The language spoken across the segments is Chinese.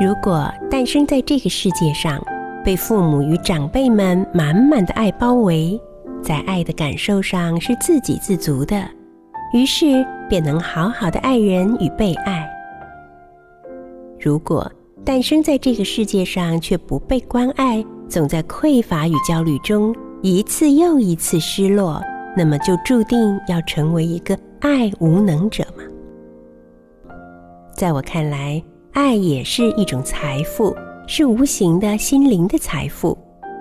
如果诞生在这个世界上，被父母与长辈们满满的爱包围，在爱的感受上是自给自足的，于是便能好好的爱人与被爱。如果诞生在这个世界上却不被关爱，总在匮乏与焦虑中一次又一次失落，那么就注定要成为一个爱无能者吗？在我看来，爱也是一种财富，是无形的心灵的财富。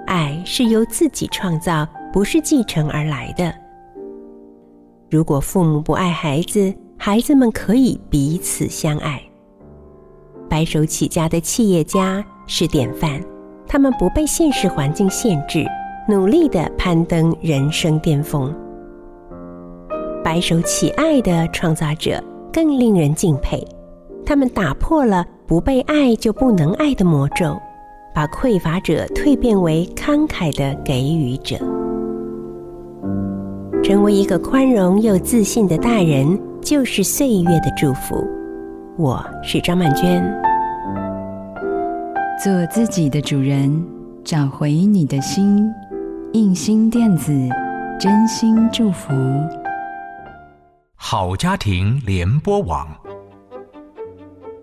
爱是由自己创造，不是继承而来的。如果父母不爱孩子，孩子们可以彼此相爱。白手起家的企业家是典范，他们不被现实环境限制，努力的攀登人生巅峰。白手起爱的创造者更令人敬佩，他们打破了不被爱就不能爱的魔咒，把匮乏者蜕变为慷慨的给予者。成为一个宽容又自信的大人，就是岁月的祝福。我是张曼娟，做自己的主人，找回你的心。印心电子，真心祝福。好家庭联播网，